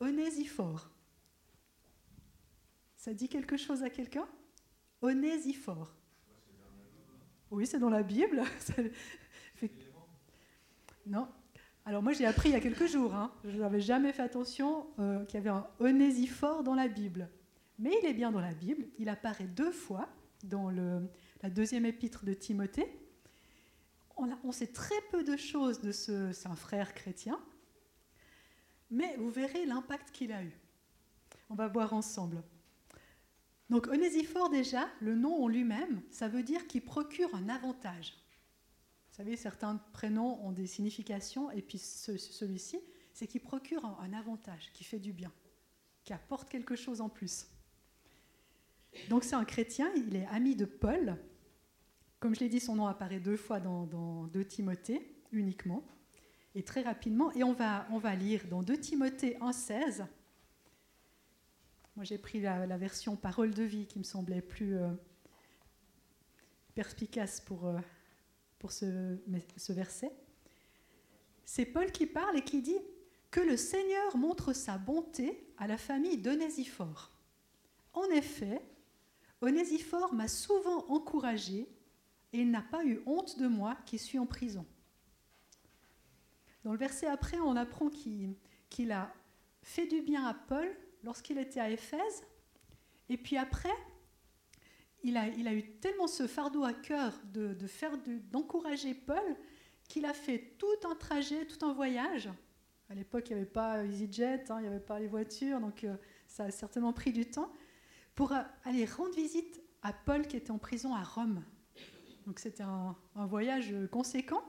Onésiphore. Ça dit quelque chose à quelqu'un? Onésiphore. Oui, c'est dans la Bible. Non. Alors moi j'ai appris il y a quelques jours, hein. je n'avais jamais fait attention euh, qu'il y avait un onésiphore dans la Bible. Mais il est bien dans la Bible, il apparaît deux fois dans la deuxième épître de Timothée. On, sait très peu de choses de ce, c'est frère chrétien, mais vous verrez l'impact qu'il a eu. On va voir ensemble. Donc Onésiphore déjà, le nom en lui-même, ça veut dire qu'il procure un avantage. Vous savez, certains prénoms ont des significations, et puis celui-ci, c'est qu'il procure un, avantage, qui fait du bien, qui apporte quelque chose en plus. Donc c'est un chrétien, il est ami de Paul. Comme je l'ai dit, son nom apparaît deux fois dans, dans 2 Timothée uniquement, et très rapidement. Et on va, on va lire dans 2 Timothée 1,16 moi, j'ai pris la, version parole de vie qui me semblait plus euh, perspicace pour, euh, pour ce, ce verset. C'est Paul qui parle et qui dit que le Seigneur montre sa bonté à la famille d'Onésiphore. En effet, Onésiphore m'a souvent encouragé et il n'a pas eu honte de moi qui suis en prison. Dans le verset après, on apprend qu'il a fait du bien à Paul lorsqu'il était à Éphèse. Et puis après, il a, eu tellement ce fardeau à cœur de, faire d'encourager Paul qu'il a fait tout un trajet, tout un voyage. À l'époque, il n'y avait pas EasyJet, hein, il n'y avait pas les voitures, donc euh, ça a certainement pris du temps, pour aller rendre visite à Paul qui était en prison à Rome. Donc c'était un, voyage conséquent.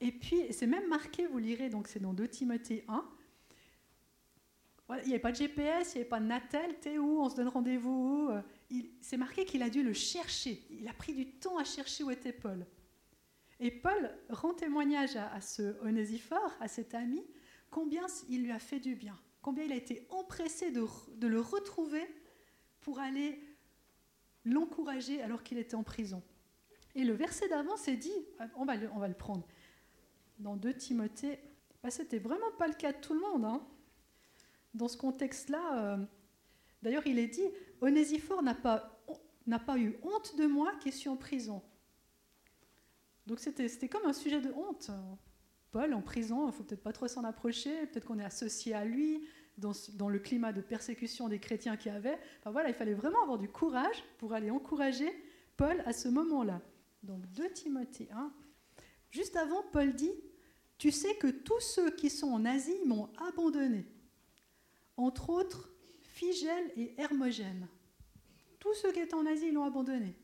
Et puis, c'est même marqué, vous lirez, donc c'est dans 2 Timothée 1, il n'y avait pas de GPS, il n'y avait pas de Natel, t'es où On se donne rendez-vous où C'est marqué qu'il a dû le chercher. Il a pris du temps à chercher où était Paul. Et Paul rend témoignage à, ce Onésiphore, à cet ami, combien il lui a fait du bien, combien il a été empressé de, le retrouver pour aller l'encourager alors qu'il était en prison. Et le verset d'avant s'est dit, on va le prendre, dans 2 Timothée, bah, c'était vraiment pas le cas de tout le monde. Hein dans ce contexte-là, euh, d'ailleurs, il est dit Onésiphore n'a pas, pas eu honte de moi qui suis en prison. Donc c'était, comme un sujet de honte. Paul en prison, il faut peut-être pas trop s'en approcher, peut-être qu'on est associé à lui dans, dans, le climat de persécution des chrétiens qu'il y avait. Enfin voilà, il fallait vraiment avoir du courage pour aller encourager Paul à ce moment-là. Donc 2 Timothée 1. Juste avant, Paul dit Tu sais que tous ceux qui sont en Asie m'ont abandonné entre autres Figel et Hermogène. Tous ceux qui étaient en Asie l'ont abandonné.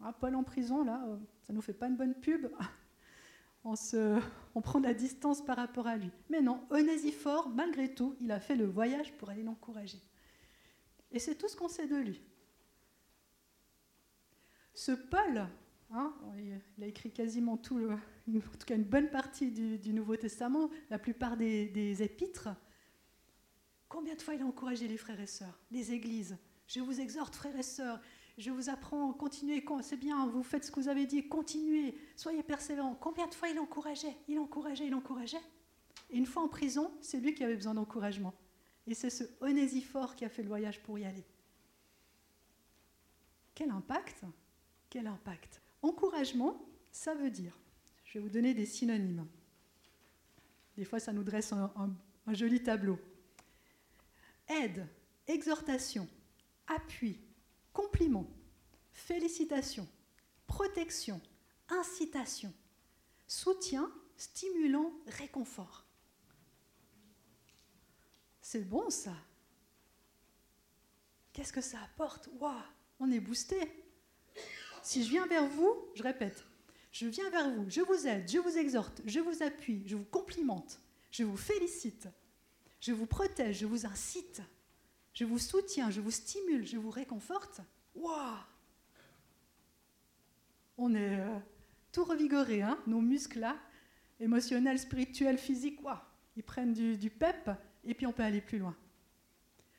Ah, Paul en prison, là, euh, ça ne nous fait pas une bonne pub. On, se, prend la distance par rapport à lui. Mais non, Onésiphore, malgré tout, il a fait le voyage pour aller l'encourager. Et c'est tout ce qu'on sait de lui. Ce Paul, hein, il a écrit quasiment tout, en tout cas une bonne partie du, Nouveau Testament, la plupart des épîtres, Combien de fois il a encouragé les frères et sœurs, les églises? Je vous exhorte, frères et sœurs, je vous apprends, continuez, c'est bien, vous faites ce que vous avez dit, continuez, soyez persévérants. Combien de fois il encourageait? Il encourageait, il encourageait. Et une fois en prison, c'est lui qui avait besoin d'encouragement. Et c'est ce Onésiphore qui a fait le voyage pour y aller. Quel impact? Quel impact? Encouragement, ça veut dire, je vais vous donner des synonymes. Des fois, ça nous dresse un joli tableau aide, exhortation, appui, compliment, félicitation, protection, incitation, soutien, stimulant, réconfort. C'est bon ça. Qu'est-ce que ça apporte? Waouh, on est boosté. Si je viens vers vous, je répète, je viens vers vous, je vous aide, je vous exhorte, je vous appuie, je vous complimente, je vous félicite, je vous protège, je vous incite, je vous soutiens, je vous stimule, je vous réconforte. Waouh On est euh, tout revigoré, hein nos muscles là, émotionnels, spirituels, physiques, waouh ils prennent du pep et puis on peut aller plus loin.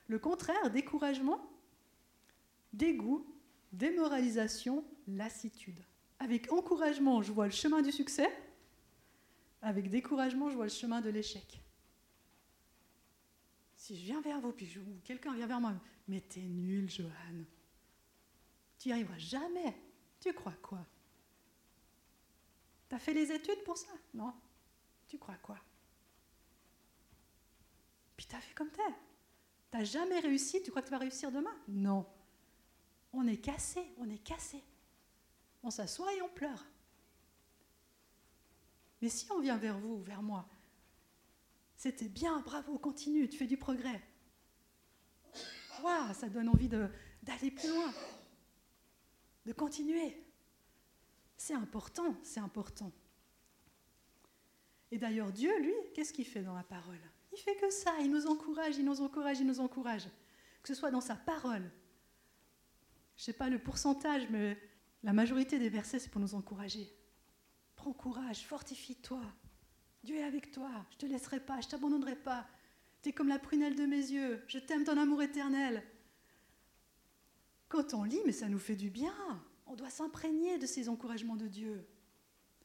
Le contraire, découragement, dégoût, démoralisation, lassitude. Avec encouragement, je vois le chemin du succès. Avec découragement, je vois le chemin de l'échec. Si je viens vers vous, puis quelqu'un vient vers moi, mais t'es nul, Johan. Tu n'y arriveras jamais. Tu crois quoi? T'as fait les études pour ça? Non Tu crois quoi? Puis t'as fait comme t'es. T'as jamais réussi, tu crois que tu vas réussir demain? Non. On est cassé, on est cassé. On s'assoit et on pleure. Mais si on vient vers vous, vers moi, c'était bien, bravo, continue, tu fais du progrès. Waouh, ça donne envie d'aller plus loin, de continuer. C'est important, c'est important. Et d'ailleurs, Dieu, lui, qu'est-ce qu'il fait dans la parole? Il fait que ça, il nous encourage, il nous encourage, il nous encourage. Que ce soit dans sa parole. Je ne sais pas le pourcentage, mais la majorité des versets, c'est pour nous encourager. Prends courage, fortifie-toi. Dieu est avec toi, je ne te laisserai pas, je ne t'abandonnerai pas. Tu es comme la prunelle de mes yeux, je t'aime ton amour éternel. Quand on lit, mais ça nous fait du bien. On doit s'imprégner de ces encouragements de Dieu.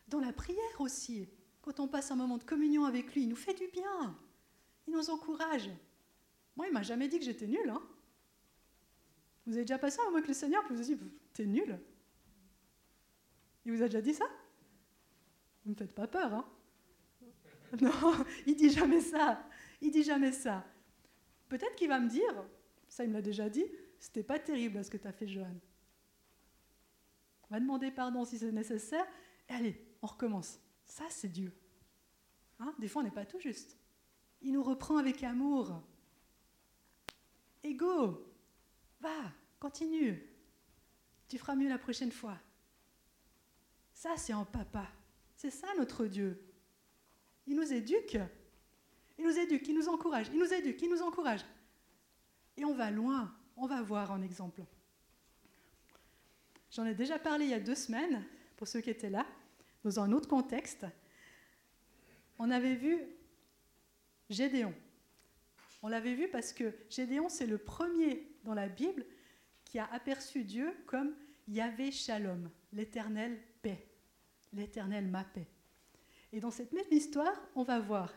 Dans la prière aussi, quand on passe un moment de communion avec lui, il nous fait du bien. Il nous encourage. Moi, il m'a jamais dit que j'étais nulle. Hein. vous avez déjà passé un moment avec le Seigneur, puis vous avez dit, t'es nul. Il vous a déjà dit ça? Vous ne me faites pas peur, hein? Non, il dit jamais ça. Il dit jamais ça. Peut-être qu'il va me dire, ça il me l'a déjà dit, c'était pas terrible ce que tu as fait, Johan. On va demander pardon si c'est nécessaire. Et allez, on recommence. Ça, c'est Dieu. Hein? Des fois, on n'est pas tout juste. Il nous reprend avec amour. Ego, va, continue. Tu feras mieux la prochaine fois. Ça, c'est en papa. C'est ça notre Dieu. Il nous éduque. Il nous éduque, il nous encourage, il nous éduque, il nous encourage. Et on va loin, on va voir en exemple. J'en ai déjà parlé il y a deux semaines, pour ceux qui étaient là, dans un autre contexte. On avait vu Gédéon. On l'avait vu parce que Gédéon, c'est le premier dans la Bible qui a aperçu Dieu comme Yahvé Shalom, l'éternel l'éternel ma paix. Et dans cette même histoire, on va voir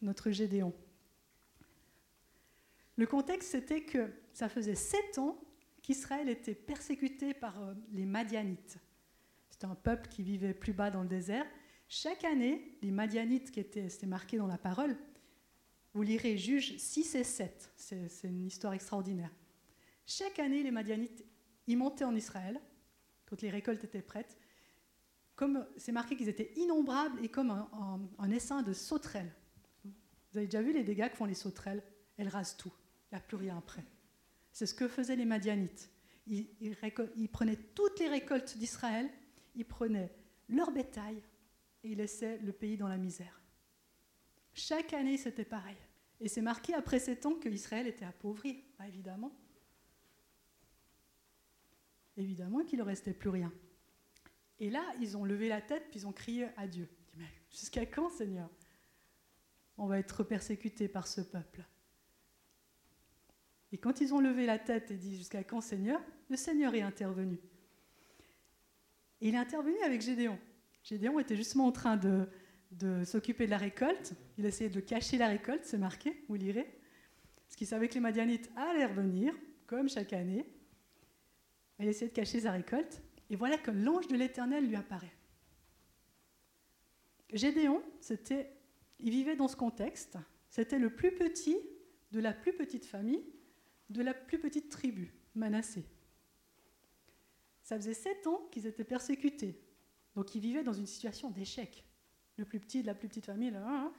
notre Gédéon. Le contexte, c'était que ça faisait sept ans qu'Israël était persécuté par euh, les Madianites. C'était un peuple qui vivait plus bas dans le désert. Chaque année, les Madianites, qui étaient, c'était marqué dans la parole, vous lirez Juges 6 et 7, c'est, c'est une histoire extraordinaire. Chaque année, les Madianites, y montaient en Israël, quand les récoltes étaient prêtes, comme c'est marqué qu'ils étaient innombrables et comme un, essaim de sauterelles. Vous avez déjà vu les dégâts que font les sauterelles? Elles rasent tout. Il n'y a plus rien après. C'est ce que faisaient les Madianites. Ils, prenaient toutes les récoltes d'Israël, ils prenaient leur bétail et ils laissaient le pays dans la misère. Chaque année, c'était pareil. Et c'est marqué après sept ans que Israël était appauvri, bah, évidemment. Évidemment qu'il ne restait plus rien. Et là, ils ont levé la tête, puis ils ont crié à Dieu. Jusqu'à quand, Seigneur? On va être persécutés par ce peuple. Et quand ils ont levé la tête et dit jusqu'à quand, Seigneur? Le Seigneur est intervenu. Et il est intervenu avec Gédéon. Gédéon était justement en train de, de s'occuper de la récolte. Il essayait de cacher la récolte, c'est marqué, vous lirez. Parce qu'il savait que les Madianites allaient revenir, comme chaque année. Il essayait de cacher sa récolte. Et voilà que l'ange de l'Éternel lui apparaît. Gédéon, c'était, il vivait dans ce contexte. C'était le plus petit de la plus petite famille, de la plus petite tribu, Manassé. Ça faisait sept ans qu'ils étaient persécutés. Donc ils vivaient dans une situation d'échec. Le plus petit de la plus petite famille, là, hein,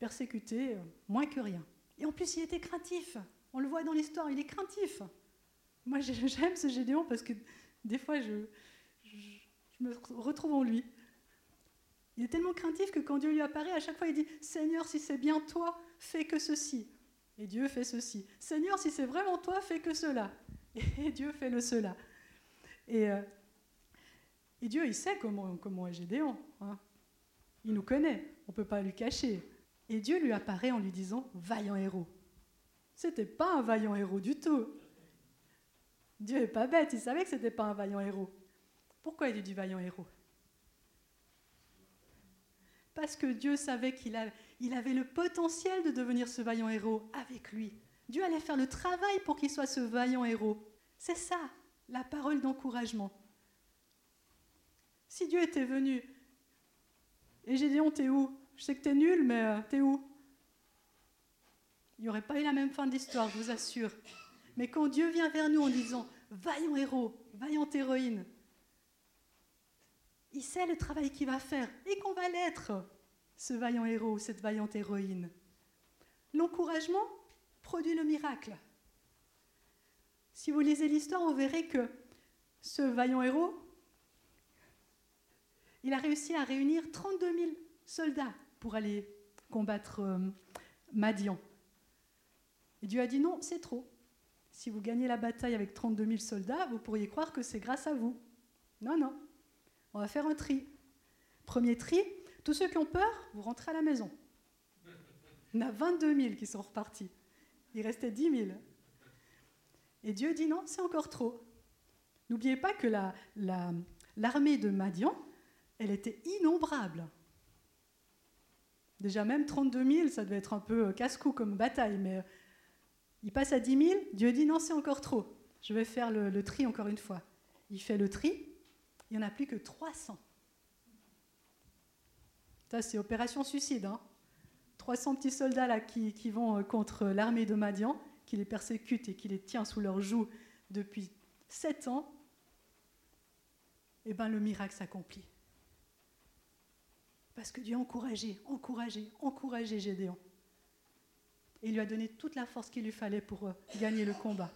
persécuté, euh, moins que rien. Et en plus, il était craintif. On le voit dans l'histoire, il est craintif. Moi, j'aime ce Gédéon parce que des fois, je, me retrouve en lui. Il est tellement craintif que quand Dieu lui apparaît, à chaque fois, il dit Seigneur, si c'est bien toi, fais que ceci. Et Dieu fait ceci. Seigneur, si c'est vraiment toi, fais que cela. Et Dieu fait le cela. Et, euh, Dieu, il sait comment, comment est Gédéon. Hein. Il nous connaît. On ne peut pas lui cacher. Et Dieu lui apparaît en lui disant Vaillant héros. C'était pas un vaillant héros du tout. Dieu n'est pas bête, il savait que ce n'était pas un vaillant héros. Pourquoi il est du vaillant héros? Parce que Dieu savait qu'il il avait le potentiel de devenir ce vaillant héros avec lui. Dieu allait faire le travail pour qu'il soit ce vaillant héros. C'est ça, la parole d'encouragement. Si Dieu était venu, et Gédéon, t'es où? Je sais que t'es nul, mais euh, t'es où Il n'y aurait pas eu la même fin de l'histoire, je vous assure. Mais quand Dieu vient vers nous en disant Vaillant héros, vaillante héroïne, il sait le travail qu'il va faire et qu'on va l'être, ce vaillant héros, cette vaillante héroïne. L'encouragement produit le miracle. Si vous lisez l'histoire, vous verrez que ce vaillant héros, il a réussi à réunir 32 000 soldats pour aller combattre euh, Madian. Et Dieu a dit non, c'est trop. Si vous gagnez la bataille avec 32 000 soldats, vous pourriez croire que c'est grâce à vous. Non, non. On va faire un tri. Premier tri, tous ceux qui ont peur, vous rentrez à la maison. En a 22 000 qui sont repartis. Il restait 10 000. Et Dieu dit non, c'est encore trop. N'oubliez pas que l'armée de Madian, elle était innombrable. Déjà même 32 000, ça devait être un peu casse-cou comme bataille, mais il passe à 10 000, Dieu dit non, c'est encore trop. Je vais faire le, tri encore une fois. Il fait le tri, il n'y en a plus que 300. Ça, c'est opération suicide. Hein 300 petits soldats qui, vont euh, contre l'armée de Madian, qui les persécute et qui les tient sous leur joug depuis 7 ans. Eh bien, le miracle s'accomplit. Parce que Dieu a encouragé, encouragé, encouragé Gédéon. Et il lui a donné toute la force qu'il lui fallait pour euh, gagner le combat.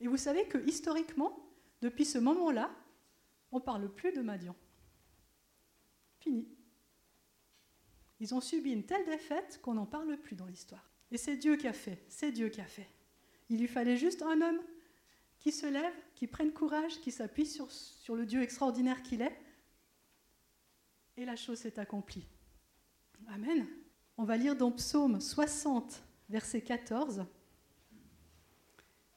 Et vous savez que historiquement, depuis ce moment-là, on ne parle plus de Madian. Fini. Ils ont subi une telle défaite qu'on n'en parle plus dans l'histoire. Et c'est Dieu qui a fait, c'est Dieu qui a fait. Il lui fallait juste un homme qui se lève, qui prenne courage, qui s'appuie sur, sur le Dieu extraordinaire qu'il est. Et la chose s'est accomplie. Amen. On va lire dans Psaume 60, verset 14,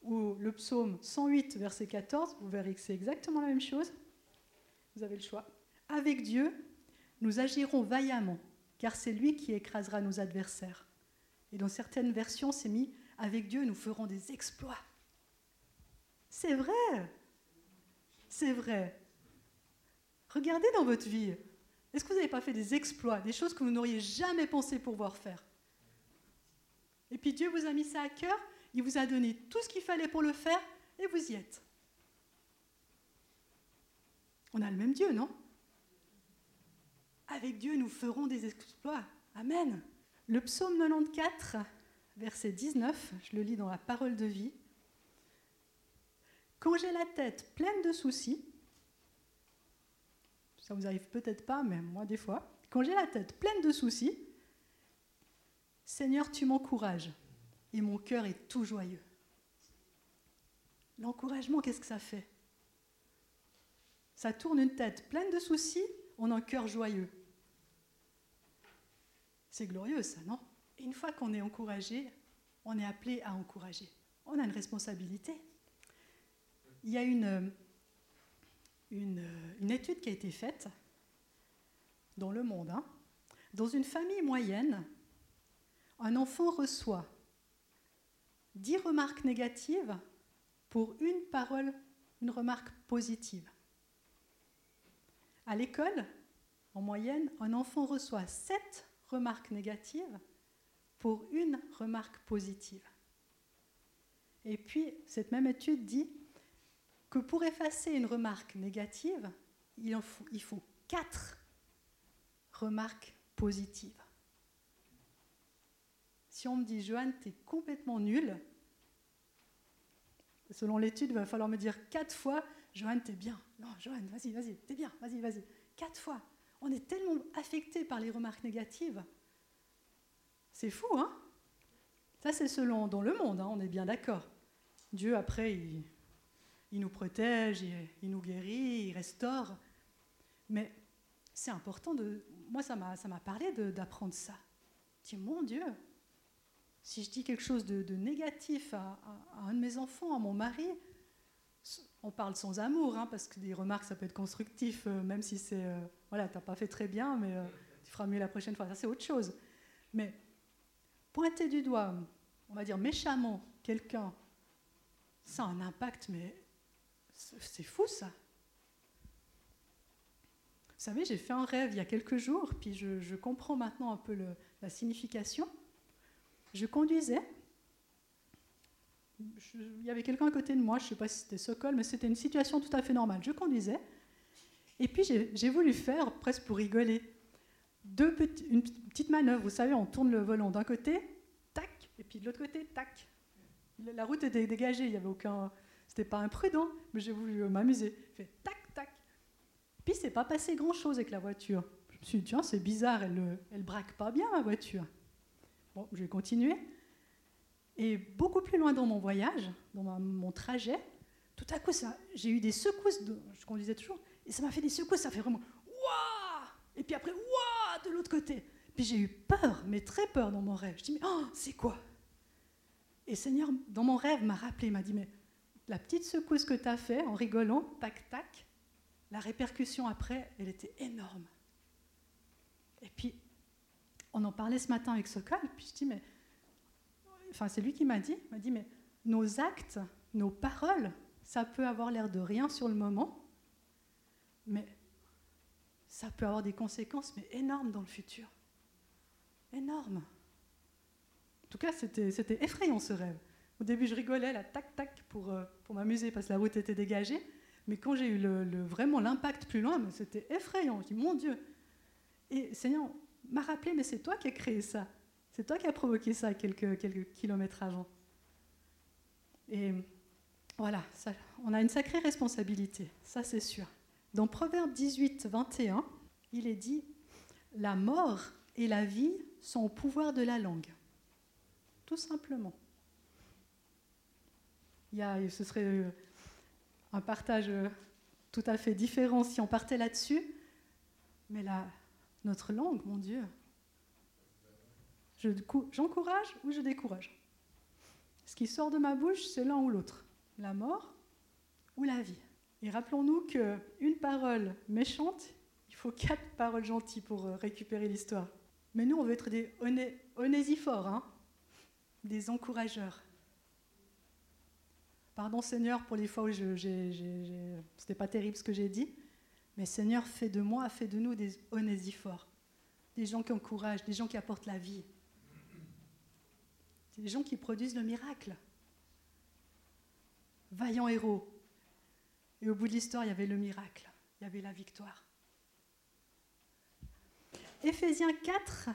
ou le psaume 108, verset 14. Vous verrez que c'est exactement la même chose. Vous avez le choix. Avec Dieu, nous agirons vaillamment car c'est lui qui écrasera nos adversaires. Et dans certaines versions, c'est mis avec Dieu, nous ferons des exploits. C'est vrai. C'est vrai. Regardez dans votre vie. Est-ce que vous n'avez pas fait des exploits, des choses que vous n'auriez jamais pensé pouvoir faire? Et puis Dieu vous a mis ça à cœur, il vous a donné tout ce qu'il fallait pour le faire, et vous y êtes. On a le même Dieu, non? Avec Dieu, nous ferons des exploits. Amen. Le psaume 94, verset 19, je le lis dans la parole de vie. Quand j'ai la tête pleine de soucis, ça vous arrive peut-être pas, mais moi des fois, quand j'ai la tête pleine de soucis, Seigneur, tu m'encourages et mon cœur est tout joyeux. L'encouragement, qu'est-ce que ça fait? Ça tourne une tête pleine de soucis, on a un cœur joyeux. C'est glorieux ça, non? Une fois qu'on est encouragé, on est appelé à encourager. On a une responsabilité. Il y a une, une, étude qui a été faite dans le monde. Hein. Dans une famille moyenne, un enfant reçoit 10 remarques négatives pour une parole, une remarque positive. À l'école, en moyenne, un enfant reçoit 7 remarque négative pour une remarque positive. Et puis, cette même étude dit que pour effacer une remarque négative, il, faut, il faut quatre remarques positives. Si on me dit, Joanne, tu es complètement nul, selon l'étude, il va falloir me dire quatre fois, Joanne, es bien. Non, Joanne, vas-y, vas-y, t'es bien, vas-y, vas-y. Quatre fois on est tellement affecté par les remarques négatives. C'est fou, hein? Ça, c'est selon dans le monde, hein, on est bien d'accord. Dieu, après, il, nous protège, il, nous guérit, il restaure. Mais c'est important de. Moi, ça m'a, parlé d'apprendre ça. Je mon Dieu, si je dis quelque chose de, négatif à, un de mes enfants, à mon mari, on parle sans amour, hein, parce que des remarques, ça peut être constructif, euh, même si c'est, euh, voilà, t'as pas fait très bien, mais euh, tu feras mieux la prochaine fois. Ça, c'est autre chose. Mais pointer du doigt, on va dire méchamment, quelqu'un, ça a un impact, mais c'est fou ça. Vous savez, j'ai fait un rêve il y a quelques jours, puis je, comprends maintenant un peu la signification. Je conduisais, il y avait quelqu'un à côté de moi, je ne sais pas si c'était Sokol, mais c'était une situation tout à fait normale. Je conduisais, et puis j'ai voulu faire, presque pour rigoler, deux une petite manœuvre. Vous savez, on tourne le volant d'un côté, tac, et puis de l'autre côté, tac. La route était dégagée, il n'y avait aucun. C'était pas imprudent, mais j'ai voulu m'amuser. Fait tac, tac. Puis c'est pas passé grand chose avec la voiture. Je me suis dit, tiens, c'est bizarre, elle, elle braque pas bien, ma voiture. Bon, je vais continuer. Et beaucoup plus loin dans mon voyage, dans mon trajet, tout à coup, j'ai eu des secousses, je conduisais toujours, et ça m'a fait des secousses, ça fait vraiment Waouh Et puis après, Waouh de l'autre côté. Puis j'ai eu peur, mais très peur dans mon rêve. Je dis, mais oh, c'est quoi? Et Seigneur, dans mon rêve, m'a rappelé, m'a dit, mais la petite secousse que tu as fait en rigolant, tac, tac, la répercussion après, elle était énorme. Et puis, on en parlait ce matin avec Sokol, puis je dis, mais enfin c'est lui qui m'a dit, m'a dit, mais nos actes, nos paroles, ça peut avoir l'air de rien sur le moment, mais ça peut avoir des conséquences mais énormes dans le futur. Énormes. En tout cas, c'était effrayant ce rêve. Au début, je rigolais, là, tac, tac, pour, euh, pour m'amuser parce que la route était dégagée. Mais quand j'ai eu vraiment l'impact plus loin, c'était effrayant. Je dis, mon Dieu. Et Seigneur m'a rappelé, mais c'est toi qui as créé ça. C'est toi qui as provoqué ça quelques, quelques kilomètres avant. Et voilà, on a une sacrée responsabilité, ça c'est sûr. Dans Proverbe 18, 21, il est dit La mort et la vie sont au pouvoir de la langue. Tout simplement. Il y a, ce serait euh, un partage euh, tout à fait différent si on partait là-dessus, mais là, notre langue, mon Dieu, J'encourage ou je décourage? Ce qui sort de ma bouche, c'est l'un ou l'autre, la mort ou la vie. Et rappelons-nous qu'une parole méchante, il faut quatre paroles gentilles pour euh, récupérer l'histoire. Mais nous, on veut être des onésiphores, hein des encourageurs. Pardon Seigneur pour les fois où je, c'était pas terrible ce que j'ai dit, mais Seigneur, fais de moi, fais de nous des onésiphores, des gens qui encouragent, des gens qui apportent la vie, les gens qui produisent le miracle. Vaillants héros. Et au bout de l'histoire, il y avait le miracle, il y avait la victoire. Éphésiens 4,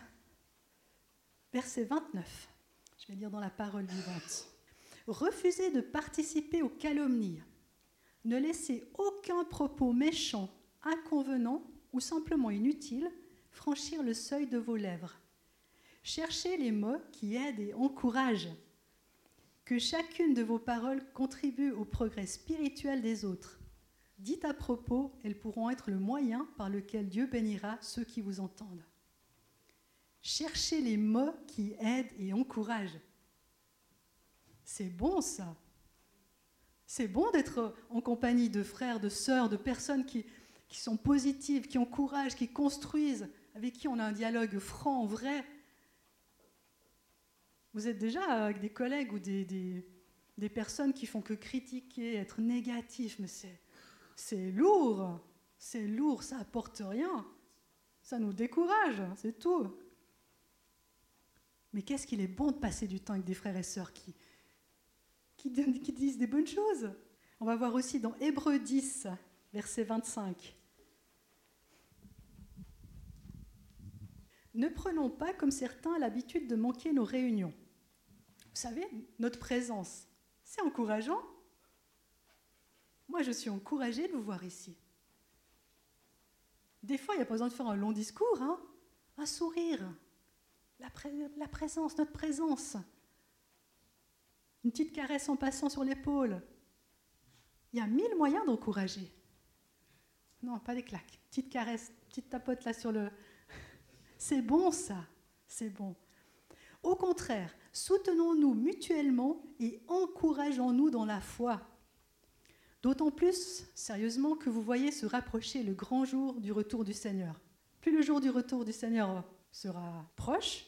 verset 29. Je vais lire dans la parole vivante. Refusez de participer aux calomnies. Ne laissez aucun propos méchant, inconvenant ou simplement inutile franchir le seuil de vos lèvres Cherchez les mots qui aident et encouragent. Que chacune de vos paroles contribue au progrès spirituel des autres. Dites à propos, elles pourront être le moyen par lequel Dieu bénira ceux qui vous entendent. Cherchez les mots qui aident et encouragent. C'est bon ça. C'est bon d'être en compagnie de frères, de sœurs, de personnes qui, qui sont positives, qui encouragent, qui construisent, avec qui on a un dialogue franc, vrai, vous êtes déjà avec des collègues ou des, des, personnes qui font que critiquer, être négatif, mais c'est lourd, c'est lourd, ça apporte rien, ça nous décourage, c'est tout. Mais qu'est-ce qu'il est bon de passer du temps avec des frères et sœurs qui, qui, qui disent des bonnes choses. On va voir aussi dans Hébreu 10, verset 25. Ne prenons pas comme certains l'habitude de manquer nos réunions vous savez, notre présence, c'est encourageant. Moi, je suis encouragée de vous voir ici. Des fois, il n'y a pas besoin de faire un long discours, hein un sourire, la, la présence, notre présence, une petite caresse en passant sur l'épaule. Il y a mille moyens d'encourager. Non, pas des claques. Petite caresse, petite tapote là sur le... C'est bon ça, c'est bon. Au contraire, soutenons-nous mutuellement et encourageons-nous dans la foi. D'autant plus, sérieusement, que vous voyez se rapprocher le grand jour du retour du Seigneur. Plus le jour du retour du Seigneur sera proche,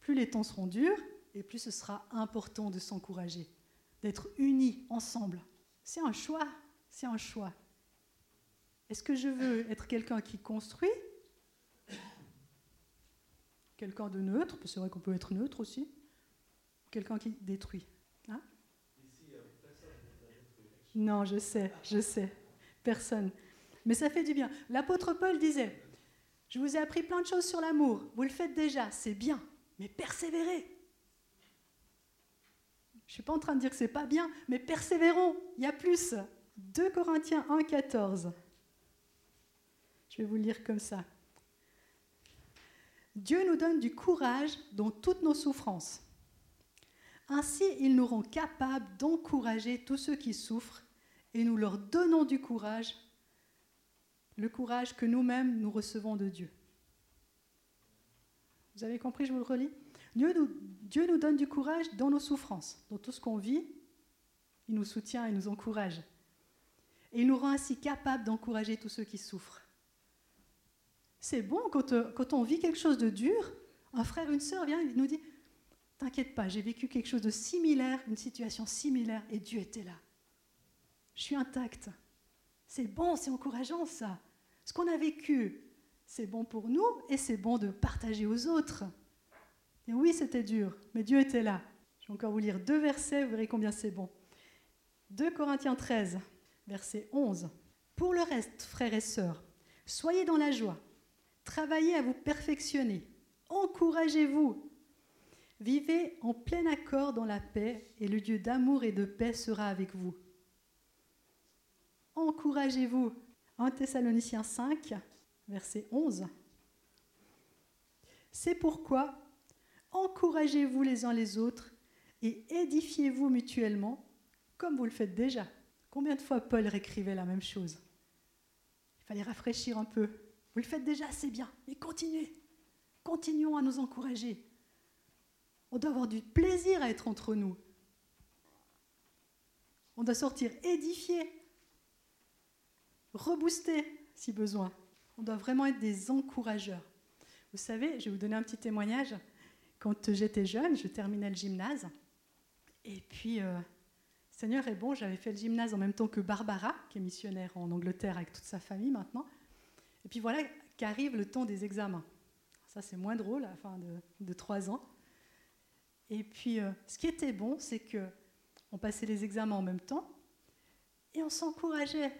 plus les temps seront durs et plus ce sera important de s'encourager, d'être unis ensemble. C'est un choix, c'est un choix. Est-ce que je veux être quelqu'un qui construit? Quelqu'un de neutre, c'est vrai qu'on peut être neutre aussi. Quelqu'un qui détruit. Hein? Non, je sais, je sais. Personne. Mais ça fait du bien. L'apôtre Paul disait, je vous ai appris plein de choses sur l'amour. Vous le faites déjà, c'est bien. Mais persévérez. Je ne suis pas en train de dire que c'est pas bien, mais persévérons. Il y a plus. 2 Corinthiens 1, 14. Je vais vous lire comme ça. Dieu nous donne du courage dans toutes nos souffrances. Ainsi, il nous rend capables d'encourager tous ceux qui souffrent et nous leur donnons du courage, le courage que nous-mêmes nous recevons de Dieu. Vous avez compris, je vous le relis Dieu nous, Dieu nous donne du courage dans nos souffrances, dans tout ce qu'on vit. Il nous soutient, il nous encourage. Et il nous rend ainsi capables d'encourager tous ceux qui souffrent. C'est bon quand, euh, quand, on vit quelque chose de dur, un frère, une sœur vient et nous dit T'inquiète pas, j'ai vécu quelque chose de similaire, une situation similaire, et Dieu était là. Je suis intacte. C'est bon, c'est encourageant ça. Ce qu'on a vécu, c'est bon pour nous et c'est bon de partager aux autres. Et oui, c'était dur, mais Dieu était là. Je vais encore vous lire deux versets, vous verrez combien c'est bon. 2 Corinthiens 13, verset 11. Pour le reste, frères et sœurs, soyez dans la joie, travaillez à vous perfectionner, encouragez-vous, vivez en plein accord dans la paix, et le Dieu d'amour et de paix sera avec vous. Encouragez-vous. 1 Thessaloniciens 5, verset 11. C'est pourquoi encouragez-vous les uns les autres et édifiez-vous mutuellement comme vous le faites déjà. Combien de fois Paul réécrivait la même chose? Il fallait rafraîchir un peu. Vous le faites déjà, c'est bien, mais continuez. Continuons à nous encourager. On doit avoir du plaisir à être entre nous. On doit sortir édifié, rebooster si besoin. On doit vraiment être des encourageurs. Vous savez, je vais vous donner un petit témoignage. Quand j'étais jeune, je terminais le gymnase. Et puis, euh, Seigneur est bon, j'avais fait le gymnase en même temps que Barbara, qui est missionnaire en Angleterre avec toute sa famille maintenant. Et puis voilà qu'arrive le temps des examens. Ça, c'est moins drôle à la fin de, trois ans. Et puis, euh, ce qui était bon, c'est que on passait les examens en même temps et on s'encourageait.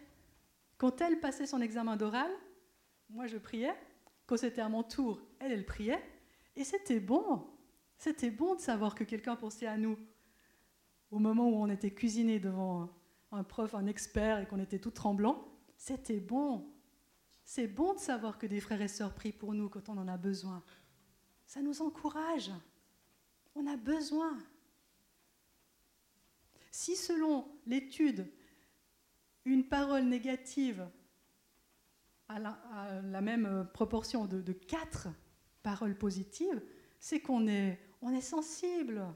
Quand elle passait son examen d'oral, moi je priais. Quand c'était à mon tour, elle, elle priait. Et c'était bon. C'était bon de savoir que quelqu'un pensait à nous. Au moment où on était cuisiné devant un prof, un expert et qu'on était tout tremblant, c'était bon. C'est bon de savoir que des frères et sœurs prient pour nous quand on en a besoin. Ça nous encourage. On a besoin. Si selon l'étude, une parole négative a la, même euh, proportion de, quatre paroles positives, c'est qu'on est, est sensible.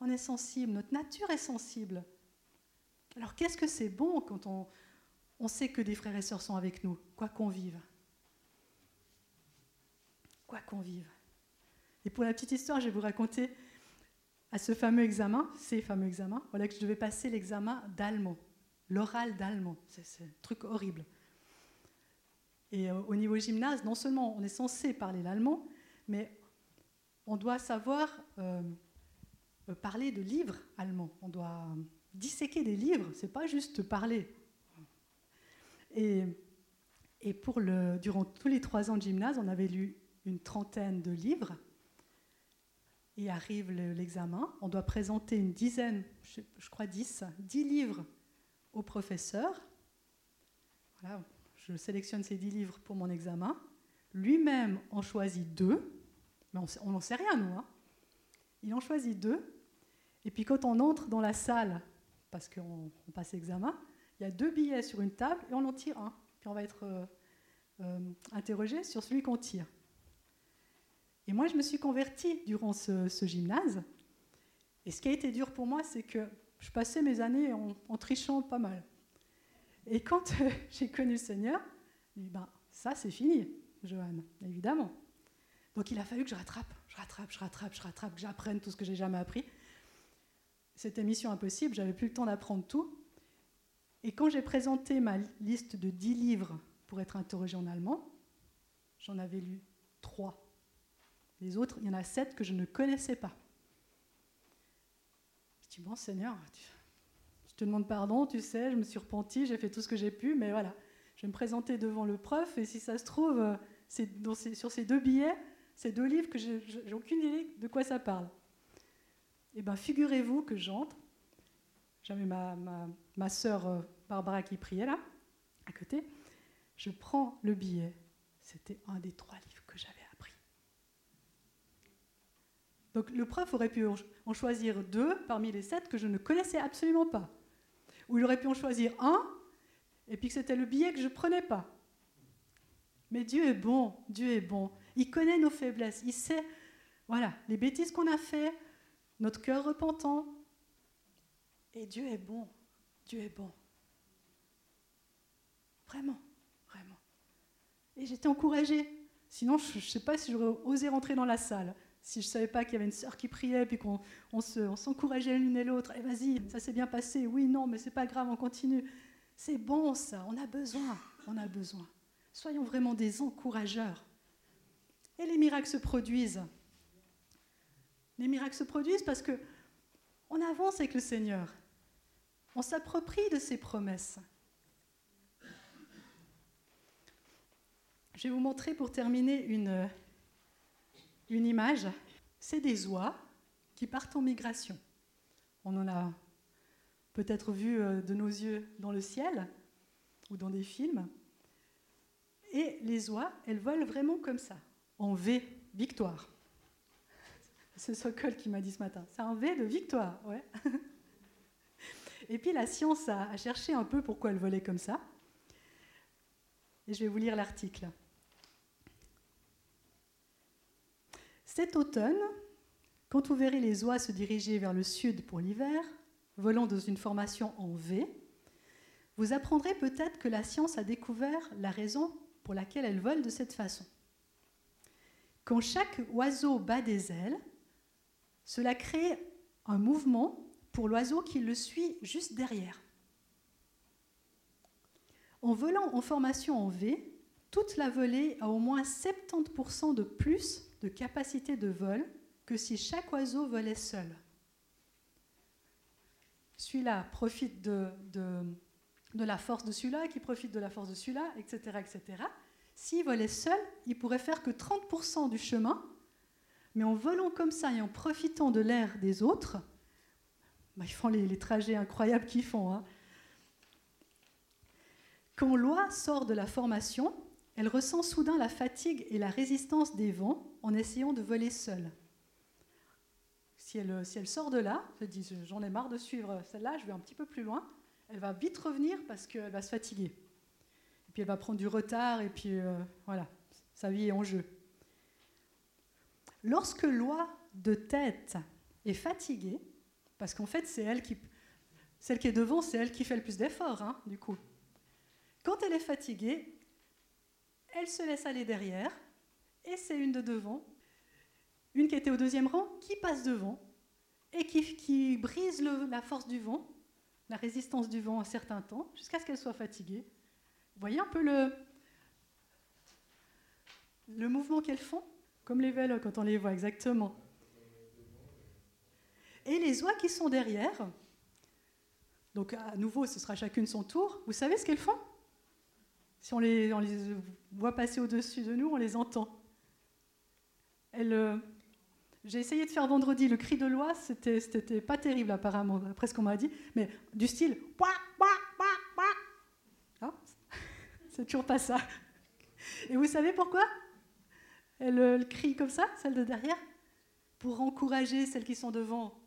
On est sensible, notre nature est sensible. Alors qu'est-ce que c'est bon quand on, on sait que des frères et sœurs sont avec nous, quoi qu'on vive Quoi qu'on vive. Et pour la petite histoire, je vais vous raconter à ce fameux examen, ces fameux examens, voilà que je devais passer l'examen d'allemand l'oral d'allemand. C'est un truc horrible. Et euh, au niveau gymnase, non seulement on est censé parler l'allemand, mais on doit savoir euh, euh, parler de livres allemands. On doit disséquer des livres, c'est pas juste parler. Et, et pour le, durant tous les trois ans de gymnase, on avait lu une trentaine de livres. Et arrive l'examen, on doit présenter une dizaine, je, crois dix, dix livres au professeur. Voilà, je sélectionne ces dix livres pour mon examen. Lui-même en choisit deux, mais on n'en sait rien, nous. Hein. Il en choisit deux. Et puis quand on entre dans la salle, parce qu'on passe l'examen, il y a deux billets sur une table et on en tire un. Puis on va être euh, euh, interrogé sur celui qu'on tire. Et moi, je me suis convertie durant ce, gymnase. Et ce qui a été dur pour moi, c'est que je passais mes années en, trichant pas mal. Et quand j'ai connu le Seigneur, ben, ça c'est fini, Johan, évidemment. Donc il a fallu que je rattrape, je rattrape, je rattrape, je rattrape, que j'apprenne tout ce que j'ai jamais appris. C'était mission impossible, j'avais plus le temps d'apprendre tout. Et quand j'ai présenté ma liste de 10 livres pour être interrogé en allemand, j'en avais lu 3. Les autres, il y en a 7 que je ne connaissais pas. Je dis, bon Seigneur, je te demande pardon, tu sais, je me suis repenti, j'ai fait tout ce que j'ai pu, mais voilà, je vais me présenter devant le prof, et si ça se trouve, c'est sur ces deux billets, ces deux livres que j'ai aucune idée de quoi ça parle. Eh bien, figurez-vous que j'entre, j'avais ma, ma, ma sœur euh, Barbara qui priait là, à côté, je prends le billet, c'était un des trois livres que j'avais appris. Donc le prof aurait pu en choisir deux parmi les sept que je ne connaissais absolument pas. Ou il aurait pu en choisir un, et puis que c'était le billet que je ne prenais pas. Mais Dieu est bon, Dieu est bon. Il connaît nos faiblesses. Il sait, voilà, les bêtises qu'on a fait, notre cœur repentant. Et Dieu est bon. Dieu est bon. Vraiment, vraiment. Et j'étais encouragée. Sinon, je ne sais pas si j'aurais osé rentrer dans la salle. Si je ne savais pas qu'il y avait une sœur qui priait, puis qu'on on s'encourageait l'une et l'autre. Eh, vas-y, ça s'est bien passé. Oui, non, mais c'est pas grave, on continue. C'est bon ça, on a besoin, on a besoin. Soyons vraiment des encourageurs. Et les miracles se produisent. Les miracles se produisent parce que on avance avec le Seigneur. On s'approprie de ses promesses. Je vais vous montrer pour terminer une, une image. C'est des oies qui partent en migration. On en a peut-être vu euh, de nos yeux dans le ciel ou dans des films. Et les oies, elles volent vraiment comme ça en V, victoire. C'est Sokol qui m'a dit ce matin. C'est un V de victoire, ouais. Et puis la science a, cherché un peu pourquoi elle volait comme ça. Et je vais vous lire l'article. Cet automne, quand vous verrez les oies se diriger vers le sud pour l'hiver, volant dans une formation en V, vous apprendrez peut-être que la science a découvert la raison pour laquelle elles volent de cette façon. Quand chaque oiseau bat des ailes, cela crée un mouvement pour l'oiseau qui le suit juste derrière. En volant en formation en V, toute la volée a au moins 70% de plus de capacité de vol que si chaque oiseau volait seul. Celui-là profite de, la force de celui-là, qui profite de la force de celui-là, etc., etc. S'il volait seul, il pourrait faire que 30% du chemin, mais en volant comme ça et en profitant de l'air des autres, bah, ils font les, trajets incroyables qu'ils font. Hein. Quand l'oie sort de la formation, elle ressent soudain la fatigue et la résistance des vents en essayant de voler seule. Si elle, sort de là, elle dit j'en ai marre de suivre celle-là, je vais un petit peu plus loin, elle va vite revenir parce qu'elle va se fatiguer elle va prendre du retard, et puis euh, voilà, sa vie est en jeu. Lorsque l'oie de tête est fatiguée, parce qu'en fait, c'est elle qui, celle qui est devant, c'est elle qui fait le plus d'efforts, hein, du coup. Quand elle est fatiguée, elle se laisse aller derrière, et c'est une de devant, une qui était au deuxième rang, qui passe devant, et qui, brise la force du vent, la résistance du vent un certain temps, jusqu'à ce qu'elle soit fatiguée, vous voyez un peu le, le mouvement qu'elles font Comme les vélos quand on les voit exactement. Et les oies qui sont derrière, donc à nouveau ce sera chacune son tour, vous savez ce qu'elles font? Si on les, on voit passer au-dessus de nous, on les entend. Euh, j'ai essayé de faire vendredi le cri de l'oie, c'était pas terrible apparemment, après ce qu'on m'a dit, mais du style C'est toujours pas ça. Et vous savez pourquoi? Elle, crie comme ça, celle de derrière? Pour encourager celles qui sont devant.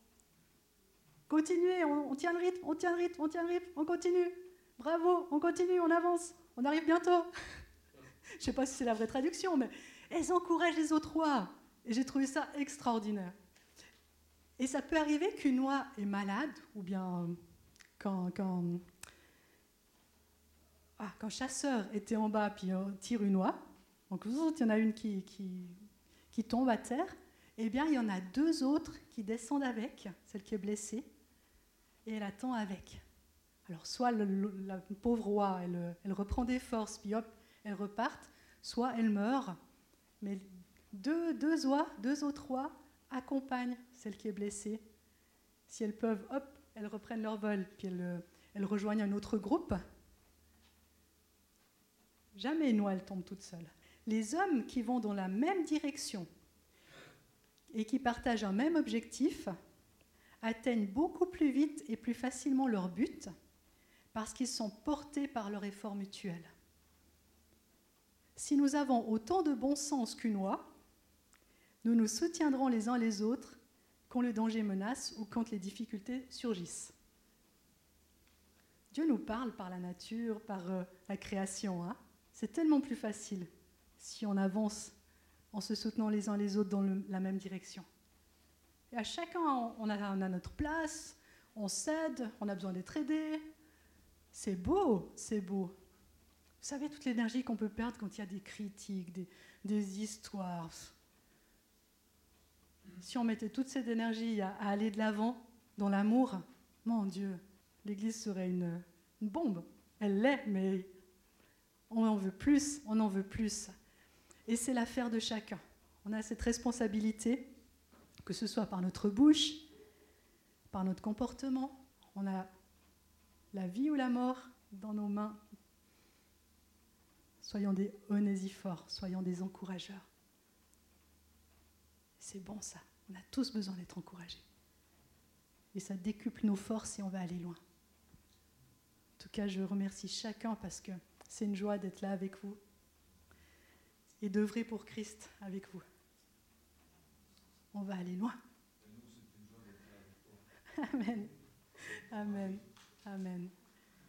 Continuez, on, tient le rythme, on tient le rythme, on tient le rythme, on continue. Bravo, on continue, on avance, on arrive bientôt. Je ne sais pas si c'est la vraie traduction, mais elles encouragent les autres oies. Et j'ai trouvé ça extraordinaire. Et ça peut arriver qu'une oie est malade, ou bien quand, quand ah, quand chasseur était en bas, puis on tire une oie, donc il y en a une qui tombe à terre, eh bien, il y en a deux autres qui descendent avec, celle qui est blessée, et elle attend avec. Alors, soit la pauvre roi, elle, elle, reprend des forces, puis hop, elle repart, soit elle meurt. Mais deux, deux oies, deux autres rois accompagnent celle qui est blessée. Si elles peuvent, hop, elles reprennent leur vol, puis elles, elles rejoignent un autre groupe. Jamais une oie, elle tombe toute seule. Les hommes qui vont dans la même direction et qui partagent un même objectif atteignent beaucoup plus vite et plus facilement leur but parce qu'ils sont portés par leur effort mutuel. Si nous avons autant de bon sens qu'une oie, nous nous soutiendrons les uns les autres quand le danger menace ou quand les difficultés surgissent. Dieu nous parle par la nature, par euh, la création. Hein. C'est tellement plus facile si on avance en se soutenant les uns les autres dans la même direction. Et à chacun, on a, a notre place, on s'aide, on a besoin d'être aidé. C'est beau, c'est beau. Vous savez toute l'énergie qu'on peut perdre quand il y a des critiques, des, histoires. Si on mettait toute cette énergie à, à aller de l'avant dans l'amour, mon Dieu, l'Église serait une, une bombe. Elle l'est, mais on en veut plus, on en veut plus. Et c'est l'affaire de chacun. On a cette responsabilité, que ce soit par notre bouche, par notre comportement. On a la vie ou la mort dans nos mains. Soyons des onésifores, soyons des encourageurs. C'est bon ça. On a tous besoin d'être encouragés. Et ça décuple nos forces et on va aller loin. En tout cas, je remercie chacun parce que c'est une joie d'être là avec vous et d'œuvrer pour Christ avec vous. On va aller loin. Amen. Amen. Amen.